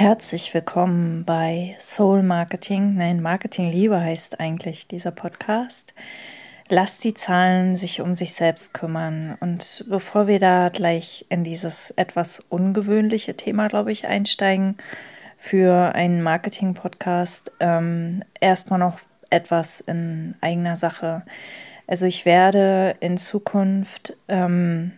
Herzlich willkommen bei Soul Marketing. Nein, Marketing Liebe heißt eigentlich dieser Podcast. Lass die Zahlen sich um sich selbst kümmern. Und bevor wir da gleich in dieses etwas ungewöhnliche Thema, glaube ich, einsteigen für einen Marketing-Podcast, ähm, erstmal noch etwas in eigener Sache. Also ich werde in Zukunft ähm,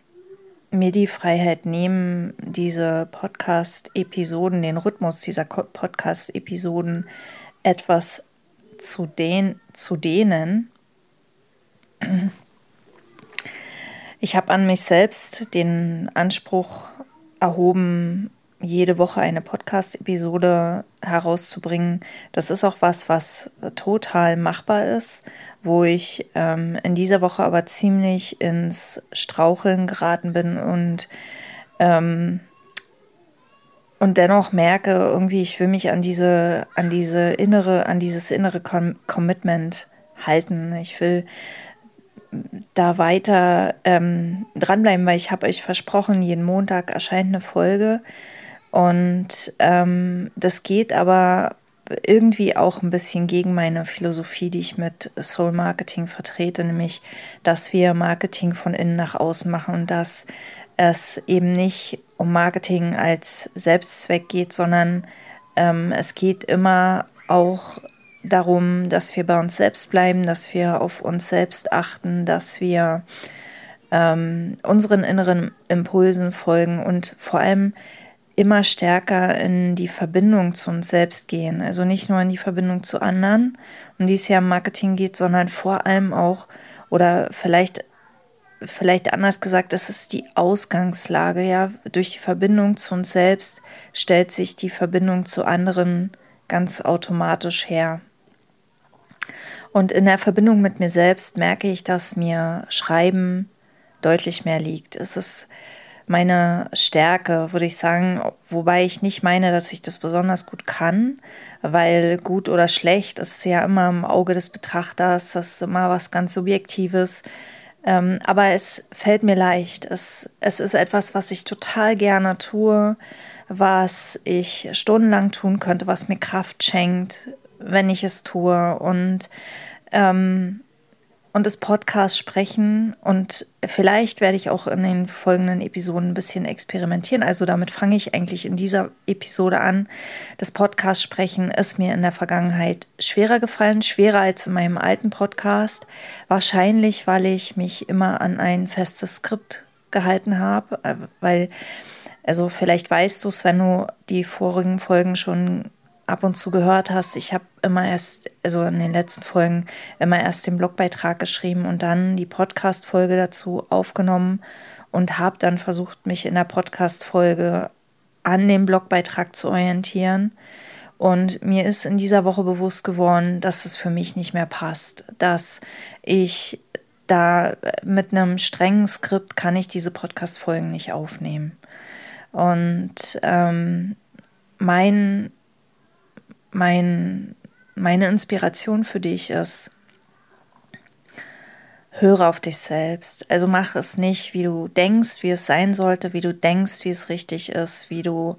mir die Freiheit nehmen, diese Podcast-Episoden, den Rhythmus dieser Podcast-Episoden etwas zu, den, zu dehnen. Ich habe an mich selbst den Anspruch erhoben, jede Woche eine Podcast-Episode herauszubringen. Das ist auch was, was total machbar ist, wo ich ähm, in dieser Woche aber ziemlich ins Straucheln geraten bin und ähm, und dennoch merke irgendwie, ich will mich an diese, an diese innere, an dieses innere Com Commitment halten. Ich will da weiter ähm, dranbleiben, weil ich habe euch versprochen, jeden Montag erscheint eine Folge. Und ähm, das geht aber irgendwie auch ein bisschen gegen meine Philosophie, die ich mit Soul Marketing vertrete, nämlich, dass wir Marketing von innen nach außen machen und dass es eben nicht um Marketing als Selbstzweck geht, sondern ähm, es geht immer auch darum, dass wir bei uns selbst bleiben, dass wir auf uns selbst achten, dass wir ähm, unseren inneren Impulsen folgen und vor allem immer stärker in die Verbindung zu uns selbst gehen. Also nicht nur in die Verbindung zu anderen, um die es ja im Marketing geht, sondern vor allem auch, oder vielleicht, vielleicht anders gesagt, das ist die Ausgangslage, ja. Durch die Verbindung zu uns selbst stellt sich die Verbindung zu anderen ganz automatisch her. Und in der Verbindung mit mir selbst merke ich, dass mir Schreiben deutlich mehr liegt. Es ist meine Stärke, würde ich sagen, wobei ich nicht meine, dass ich das besonders gut kann, weil gut oder schlecht ist ja immer im Auge des Betrachters, das ist immer was ganz Subjektives. Ähm, aber es fällt mir leicht. Es, es ist etwas, was ich total gerne tue, was ich stundenlang tun könnte, was mir Kraft schenkt, wenn ich es tue. Und ähm, und das Podcast sprechen und vielleicht werde ich auch in den folgenden Episoden ein bisschen experimentieren. Also damit fange ich eigentlich in dieser Episode an. Das Podcast sprechen ist mir in der Vergangenheit schwerer gefallen, schwerer als in meinem alten Podcast. Wahrscheinlich, weil ich mich immer an ein festes Skript gehalten habe, äh, weil also vielleicht weißt du es, wenn du die vorigen Folgen schon ab und zu gehört hast, ich habe immer erst, also in den letzten Folgen, immer erst den Blogbeitrag geschrieben und dann die Podcast-Folge dazu aufgenommen und habe dann versucht, mich in der Podcast-Folge an dem Blogbeitrag zu orientieren. Und mir ist in dieser Woche bewusst geworden, dass es für mich nicht mehr passt, dass ich da mit einem strengen Skript kann ich diese Podcast-Folgen nicht aufnehmen. Und ähm, mein mein, meine Inspiration für dich ist, höre auf dich selbst. Also mach es nicht, wie du denkst, wie es sein sollte, wie du denkst, wie es richtig ist, wie du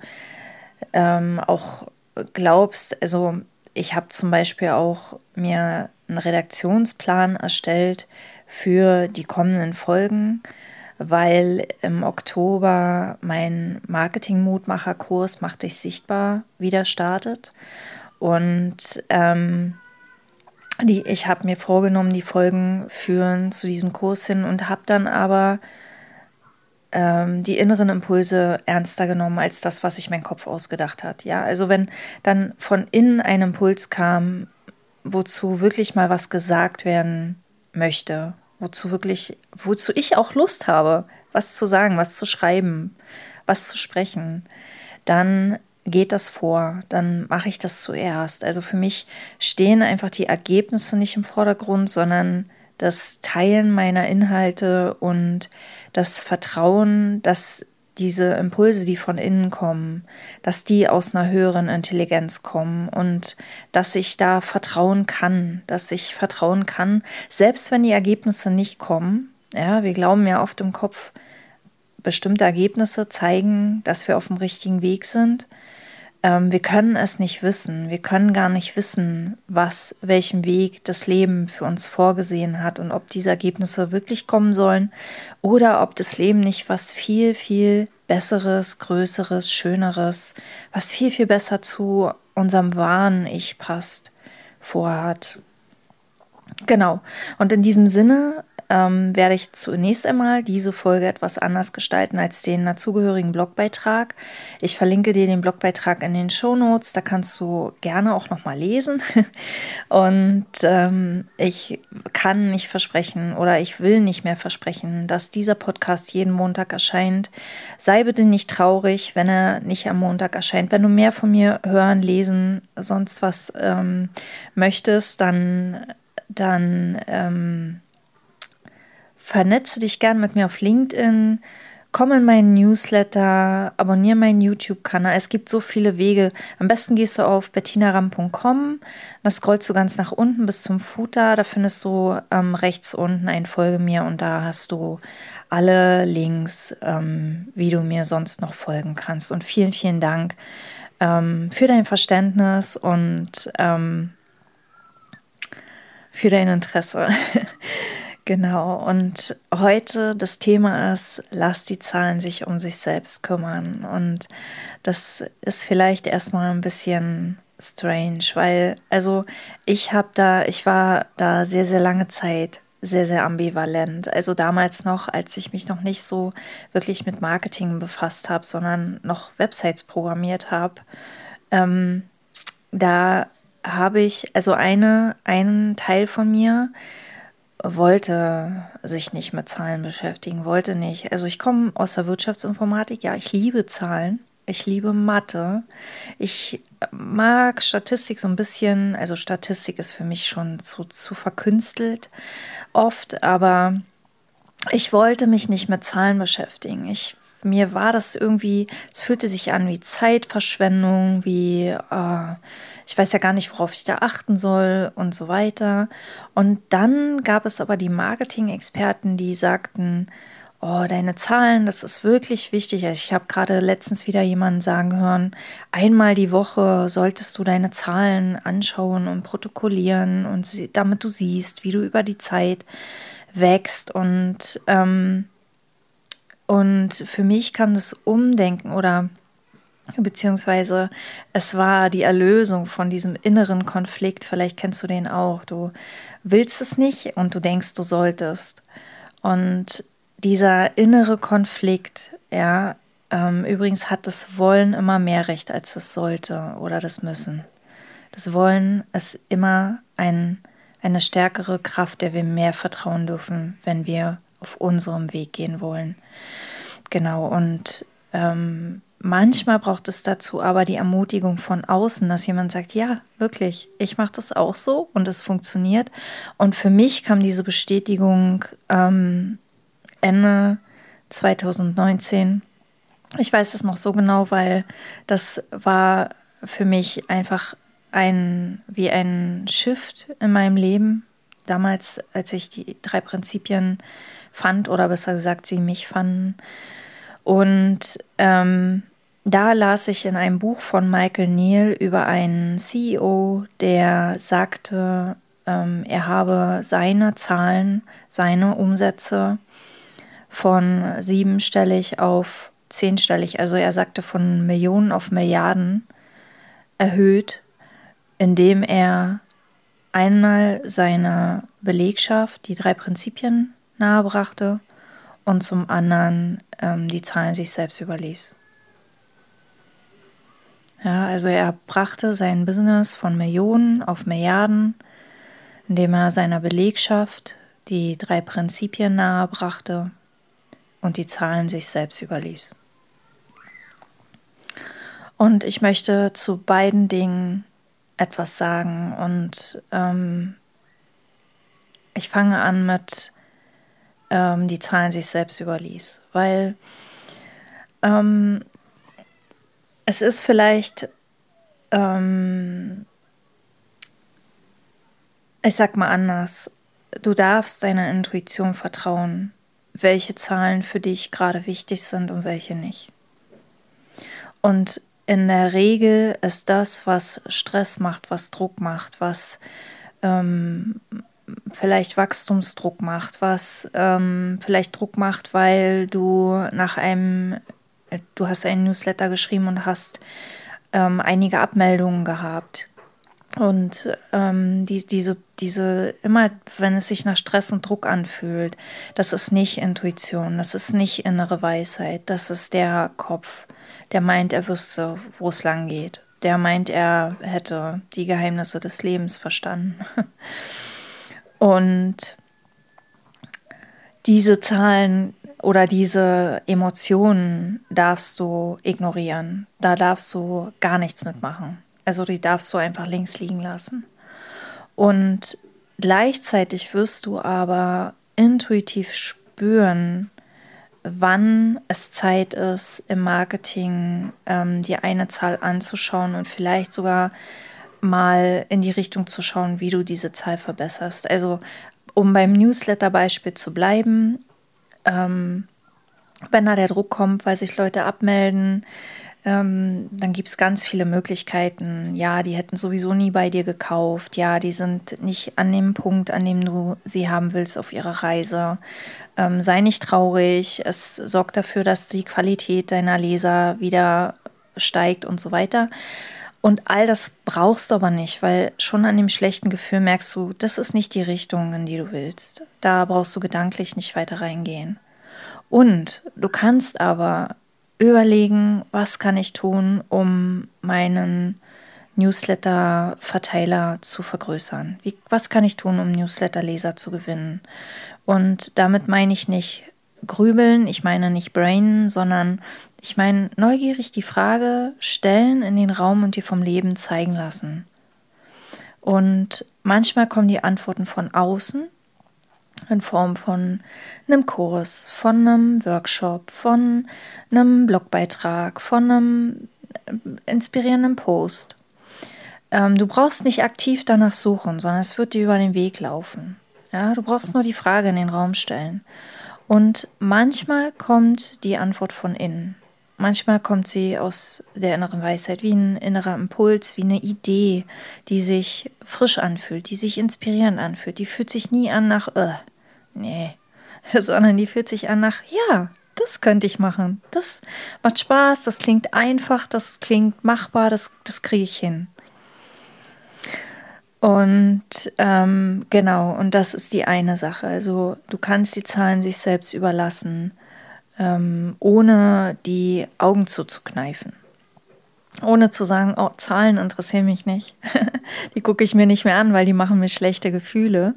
ähm, auch glaubst. Also ich habe zum Beispiel auch mir einen Redaktionsplan erstellt für die kommenden Folgen, weil im Oktober mein Marketing-Mutmacher-Kurs Mach dich sichtbar wieder startet. Und ähm, die, ich habe mir vorgenommen, die Folgen führen zu diesem Kurs hin und habe dann aber ähm, die inneren Impulse ernster genommen als das, was sich mein Kopf ausgedacht hat. Ja, also wenn dann von innen ein Impuls kam, wozu wirklich mal was gesagt werden möchte, wozu wirklich, wozu ich auch Lust habe, was zu sagen, was zu schreiben, was zu sprechen, dann geht das vor, dann mache ich das zuerst. Also für mich stehen einfach die Ergebnisse nicht im Vordergrund, sondern das Teilen meiner Inhalte und das Vertrauen, dass diese Impulse, die von innen kommen, dass die aus einer höheren Intelligenz kommen und dass ich da vertrauen kann, dass ich vertrauen kann, selbst wenn die Ergebnisse nicht kommen. Ja, wir glauben ja oft im Kopf, bestimmte Ergebnisse zeigen, dass wir auf dem richtigen Weg sind. Ähm, wir können es nicht wissen. Wir können gar nicht wissen, was, welchen Weg das Leben für uns vorgesehen hat und ob diese Ergebnisse wirklich kommen sollen oder ob das Leben nicht was viel, viel Besseres, Größeres, Schöneres, was viel, viel besser zu unserem wahren Ich passt, vorhat. Genau. Und in diesem Sinne ähm, werde ich zunächst einmal diese Folge etwas anders gestalten als den dazugehörigen Blogbeitrag. Ich verlinke dir den Blogbeitrag in den Show Notes, da kannst du gerne auch nochmal lesen. Und ähm, ich kann nicht versprechen oder ich will nicht mehr versprechen, dass dieser Podcast jeden Montag erscheint. Sei bitte nicht traurig, wenn er nicht am Montag erscheint. Wenn du mehr von mir hören, lesen, sonst was ähm, möchtest, dann dann ähm, vernetze dich gern mit mir auf LinkedIn, komm in meinen Newsletter, abonniere meinen YouTube-Kanal. Es gibt so viele Wege. Am besten gehst du auf bettinaram.com, dann scrollst du ganz nach unten bis zum Footer. Da findest du ähm, rechts unten ein Folge mir und da hast du alle Links, ähm, wie du mir sonst noch folgen kannst. Und vielen, vielen Dank ähm, für dein Verständnis und ähm, für dein Interesse. Genau, und heute das Thema ist, lass die Zahlen sich um sich selbst kümmern. Und das ist vielleicht erstmal ein bisschen strange, weil, also ich habe da, ich war da sehr, sehr lange Zeit sehr, sehr ambivalent. Also damals noch, als ich mich noch nicht so wirklich mit Marketing befasst habe, sondern noch Websites programmiert habe, ähm, da habe ich, also eine, einen Teil von mir, wollte sich nicht mit Zahlen beschäftigen, wollte nicht. Also ich komme aus der Wirtschaftsinformatik, ja, ich liebe Zahlen, ich liebe Mathe, ich mag Statistik so ein bisschen, also Statistik ist für mich schon zu, zu verkünstelt oft, aber ich wollte mich nicht mit Zahlen beschäftigen. Ich mir war das irgendwie, es fühlte sich an wie Zeitverschwendung, wie äh, ich weiß ja gar nicht, worauf ich da achten soll und so weiter. Und dann gab es aber die Marketing-Experten, die sagten, oh, deine Zahlen, das ist wirklich wichtig. Also ich habe gerade letztens wieder jemanden sagen hören, einmal die Woche solltest du deine Zahlen anschauen und protokollieren und sie, damit du siehst, wie du über die Zeit wächst und ähm, und für mich kam das Umdenken oder beziehungsweise es war die Erlösung von diesem inneren Konflikt. Vielleicht kennst du den auch. Du willst es nicht und du denkst, du solltest. Und dieser innere Konflikt, ja, ähm, übrigens hat das Wollen immer mehr Recht als das Sollte oder das Müssen. Das Wollen ist immer ein, eine stärkere Kraft, der wir mehr vertrauen dürfen, wenn wir auf unserem Weg gehen wollen. Genau, und ähm, manchmal braucht es dazu aber die Ermutigung von außen, dass jemand sagt, ja, wirklich, ich mache das auch so und es funktioniert. Und für mich kam diese Bestätigung ähm, Ende 2019. Ich weiß es noch so genau, weil das war für mich einfach ein wie ein Shift in meinem Leben. Damals, als ich die drei Prinzipien fand oder besser gesagt sie mich fanden. Und ähm, da las ich in einem Buch von Michael Neal über einen CEO, der sagte, ähm, er habe seine Zahlen, seine Umsätze von siebenstellig auf zehnstellig, also er sagte von Millionen auf Milliarden erhöht, indem er einmal seine Belegschaft, die drei Prinzipien nahebrachte und zum anderen ähm, die Zahlen sich selbst überließ. Ja, also er brachte sein Business von Millionen auf Milliarden, indem er seiner Belegschaft die drei Prinzipien nahebrachte und die Zahlen sich selbst überließ. Und ich möchte zu beiden Dingen etwas sagen und ähm, ich fange an mit ähm, die Zahlen sich selbst überließ, weil ähm, es ist vielleicht, ähm, ich sag mal anders, du darfst deiner Intuition vertrauen, welche Zahlen für dich gerade wichtig sind und welche nicht. Und in der Regel ist das, was Stress macht, was Druck macht, was ähm, vielleicht Wachstumsdruck macht, was ähm, vielleicht Druck macht, weil du nach einem, du hast einen Newsletter geschrieben und hast ähm, einige Abmeldungen gehabt. Und ähm, die, diese, diese, immer wenn es sich nach Stress und Druck anfühlt, das ist nicht Intuition, das ist nicht innere Weisheit, das ist der Kopf, der meint, er wüsste, wo es lang geht. Der meint, er hätte die Geheimnisse des Lebens verstanden. Und diese Zahlen oder diese Emotionen darfst du ignorieren. Da darfst du gar nichts mitmachen. Also die darfst du einfach links liegen lassen. Und gleichzeitig wirst du aber intuitiv spüren, wann es Zeit ist, im Marketing ähm, die eine Zahl anzuschauen und vielleicht sogar mal in die Richtung zu schauen, wie du diese Zahl verbesserst. Also um beim Newsletter-Beispiel zu bleiben, ähm, wenn da der Druck kommt, weil sich Leute abmelden, ähm, dann gibt es ganz viele Möglichkeiten. Ja, die hätten sowieso nie bei dir gekauft. Ja, die sind nicht an dem Punkt, an dem du sie haben willst auf ihrer Reise. Ähm, sei nicht traurig. Es sorgt dafür, dass die Qualität deiner Leser wieder steigt und so weiter. Und all das brauchst du aber nicht, weil schon an dem schlechten Gefühl merkst du, das ist nicht die Richtung, in die du willst. Da brauchst du gedanklich nicht weiter reingehen. Und du kannst aber überlegen, was kann ich tun, um meinen Newsletter-Verteiler zu vergrößern? Wie, was kann ich tun, um Newsletter-Leser zu gewinnen? Und damit meine ich nicht grübeln, ich meine nicht brainen, sondern ich meine, neugierig die Frage stellen in den Raum und dir vom Leben zeigen lassen. Und manchmal kommen die Antworten von außen in Form von einem Kurs, von einem Workshop, von einem Blogbeitrag, von einem äh, inspirierenden Post. Ähm, du brauchst nicht aktiv danach suchen, sondern es wird dir über den Weg laufen. Ja, du brauchst nur die Frage in den Raum stellen. Und manchmal kommt die Antwort von innen. Manchmal kommt sie aus der inneren Weisheit, wie ein innerer Impuls, wie eine Idee, die sich frisch anfühlt, die sich inspirierend anfühlt. Die fühlt sich nie an nach, äh, nee, sondern die fühlt sich an nach, ja, das könnte ich machen. Das macht Spaß, das klingt einfach, das klingt machbar, das, das kriege ich hin. Und ähm, genau, und das ist die eine Sache. Also du kannst die Zahlen sich selbst überlassen ähm, ohne die Augen zuzukneifen. Ohne zu sagen, oh, Zahlen interessieren mich nicht. die gucke ich mir nicht mehr an, weil die machen mir schlechte Gefühle.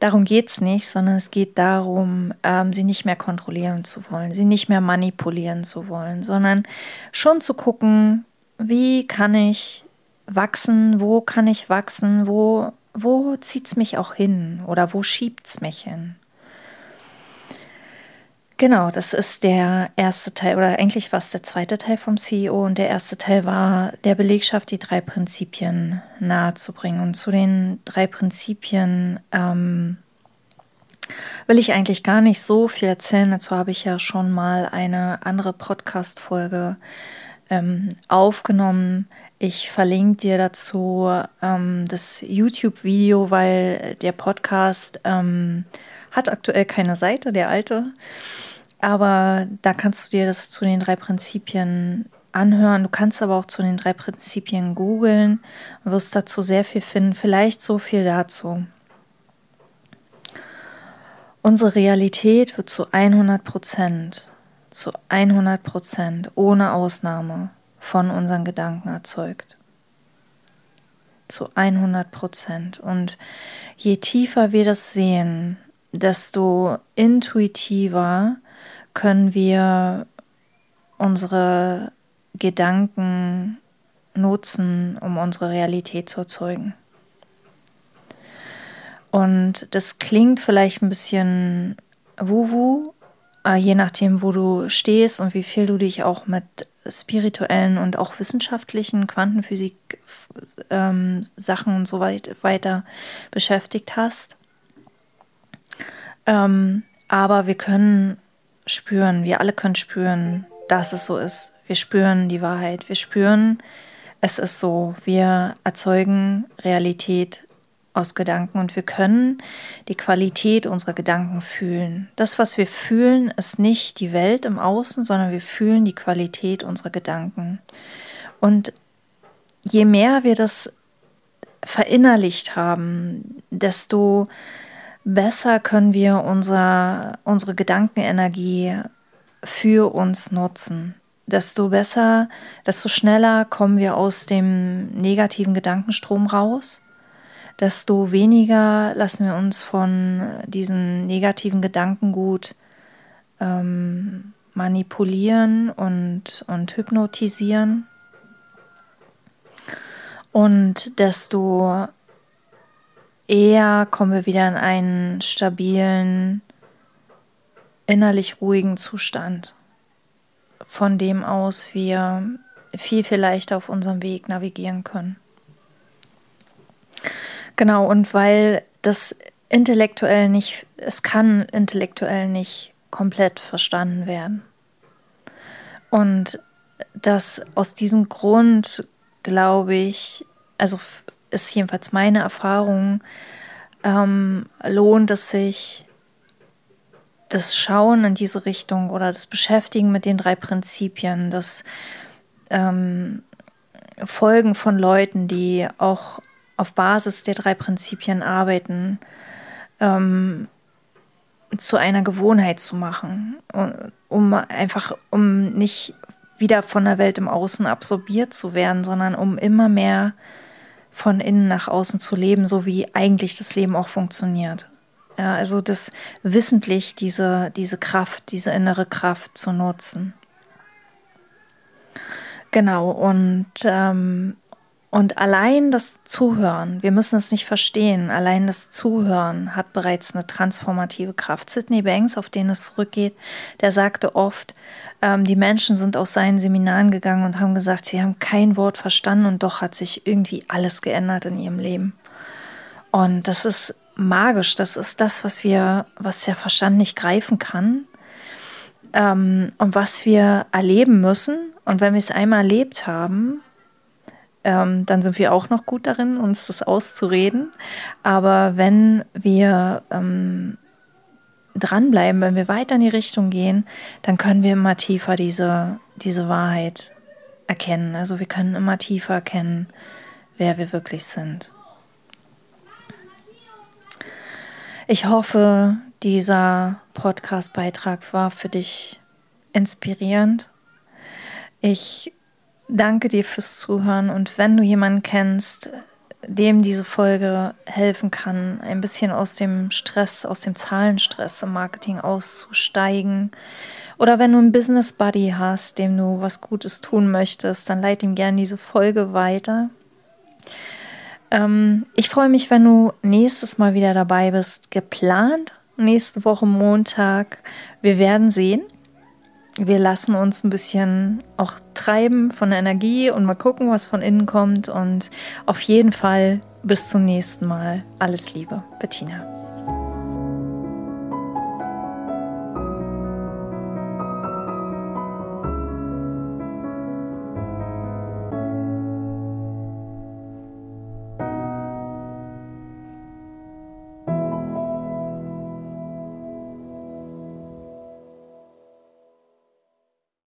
Darum geht es nicht, sondern es geht darum, ähm, sie nicht mehr kontrollieren zu wollen, sie nicht mehr manipulieren zu wollen, sondern schon zu gucken, wie kann ich wachsen, wo kann ich wachsen, wo, wo zieht es mich auch hin oder wo schiebt es mich hin. Genau, das ist der erste Teil oder eigentlich war es der zweite Teil vom CEO und der erste Teil war der Belegschaft die drei Prinzipien nahezubringen. Und zu den drei Prinzipien ähm, will ich eigentlich gar nicht so viel erzählen. Dazu habe ich ja schon mal eine andere Podcast-Folge ähm, aufgenommen. Ich verlinke dir dazu ähm, das YouTube-Video, weil der Podcast ähm, hat aktuell keine Seite, der alte. Aber da kannst du dir das zu den drei Prinzipien anhören. Du kannst aber auch zu den drei Prinzipien googeln wirst dazu sehr viel finden. Vielleicht so viel dazu. Unsere Realität wird zu 100 Prozent, zu 100 Prozent, ohne Ausnahme, von unseren Gedanken erzeugt. Zu 100 Prozent. Und je tiefer wir das sehen, desto intuitiver können wir unsere Gedanken nutzen, um unsere Realität zu erzeugen. Und das klingt vielleicht ein bisschen wuhu, äh, je nachdem, wo du stehst und wie viel du dich auch mit spirituellen und auch wissenschaftlichen Quantenphysik ähm, Sachen und so weit, weiter beschäftigt hast. Ähm, aber wir können spüren, wir alle können spüren, dass es so ist. Wir spüren die Wahrheit. Wir spüren, es ist so. Wir erzeugen Realität aus Gedanken und wir können die Qualität unserer Gedanken fühlen. Das, was wir fühlen, ist nicht die Welt im Außen, sondern wir fühlen die Qualität unserer Gedanken. Und je mehr wir das verinnerlicht haben, desto besser können wir unser, unsere Gedankenenergie für uns nutzen. Desto besser, desto schneller kommen wir aus dem negativen Gedankenstrom raus. Desto weniger lassen wir uns von diesen negativen Gedankengut ähm, manipulieren und, und hypnotisieren. Und desto eher kommen wir wieder in einen stabilen, innerlich ruhigen Zustand, von dem aus wir viel, viel leichter auf unserem Weg navigieren können. Genau, und weil das intellektuell nicht, es kann intellektuell nicht komplett verstanden werden. Und dass aus diesem Grund, glaube ich, also ist jedenfalls meine Erfahrung, ähm, lohnt es sich, das Schauen in diese Richtung oder das Beschäftigen mit den drei Prinzipien, das ähm, Folgen von Leuten, die auch auf Basis der drei Prinzipien arbeiten, ähm, zu einer Gewohnheit zu machen, um einfach, um nicht wieder von der Welt im Außen absorbiert zu werden, sondern um immer mehr von innen nach außen zu leben, so wie eigentlich das Leben auch funktioniert. Ja, also das wissentlich diese, diese Kraft, diese innere Kraft zu nutzen. Genau, und, ähm, und allein das Zuhören, wir müssen es nicht verstehen, allein das Zuhören hat bereits eine transformative Kraft. Sidney Banks, auf den es zurückgeht, der sagte oft, ähm, die Menschen sind aus seinen Seminaren gegangen und haben gesagt, sie haben kein Wort verstanden und doch hat sich irgendwie alles geändert in ihrem Leben. Und das ist magisch, das ist das, was wir, was der Verstand nicht greifen kann ähm, und was wir erleben müssen. Und wenn wir es einmal erlebt haben, ähm, dann sind wir auch noch gut darin, uns das auszureden. Aber wenn wir ähm, dranbleiben, wenn wir weiter in die Richtung gehen, dann können wir immer tiefer diese, diese Wahrheit erkennen. Also wir können immer tiefer erkennen, wer wir wirklich sind. Ich hoffe, dieser Podcast-Beitrag war für dich inspirierend. Ich danke dir fürs Zuhören und wenn du jemanden kennst, dem diese Folge helfen kann, ein bisschen aus dem Stress, aus dem Zahlenstress im Marketing auszusteigen. Oder wenn du einen Business Buddy hast, dem du was Gutes tun möchtest, dann leite ihm gerne diese Folge weiter. Ähm, ich freue mich, wenn du nächstes Mal wieder dabei bist. Geplant nächste Woche Montag. Wir werden sehen wir lassen uns ein bisschen auch treiben von der Energie und mal gucken, was von innen kommt. Und auf jeden Fall bis zum nächsten Mal. Alles Liebe, Bettina.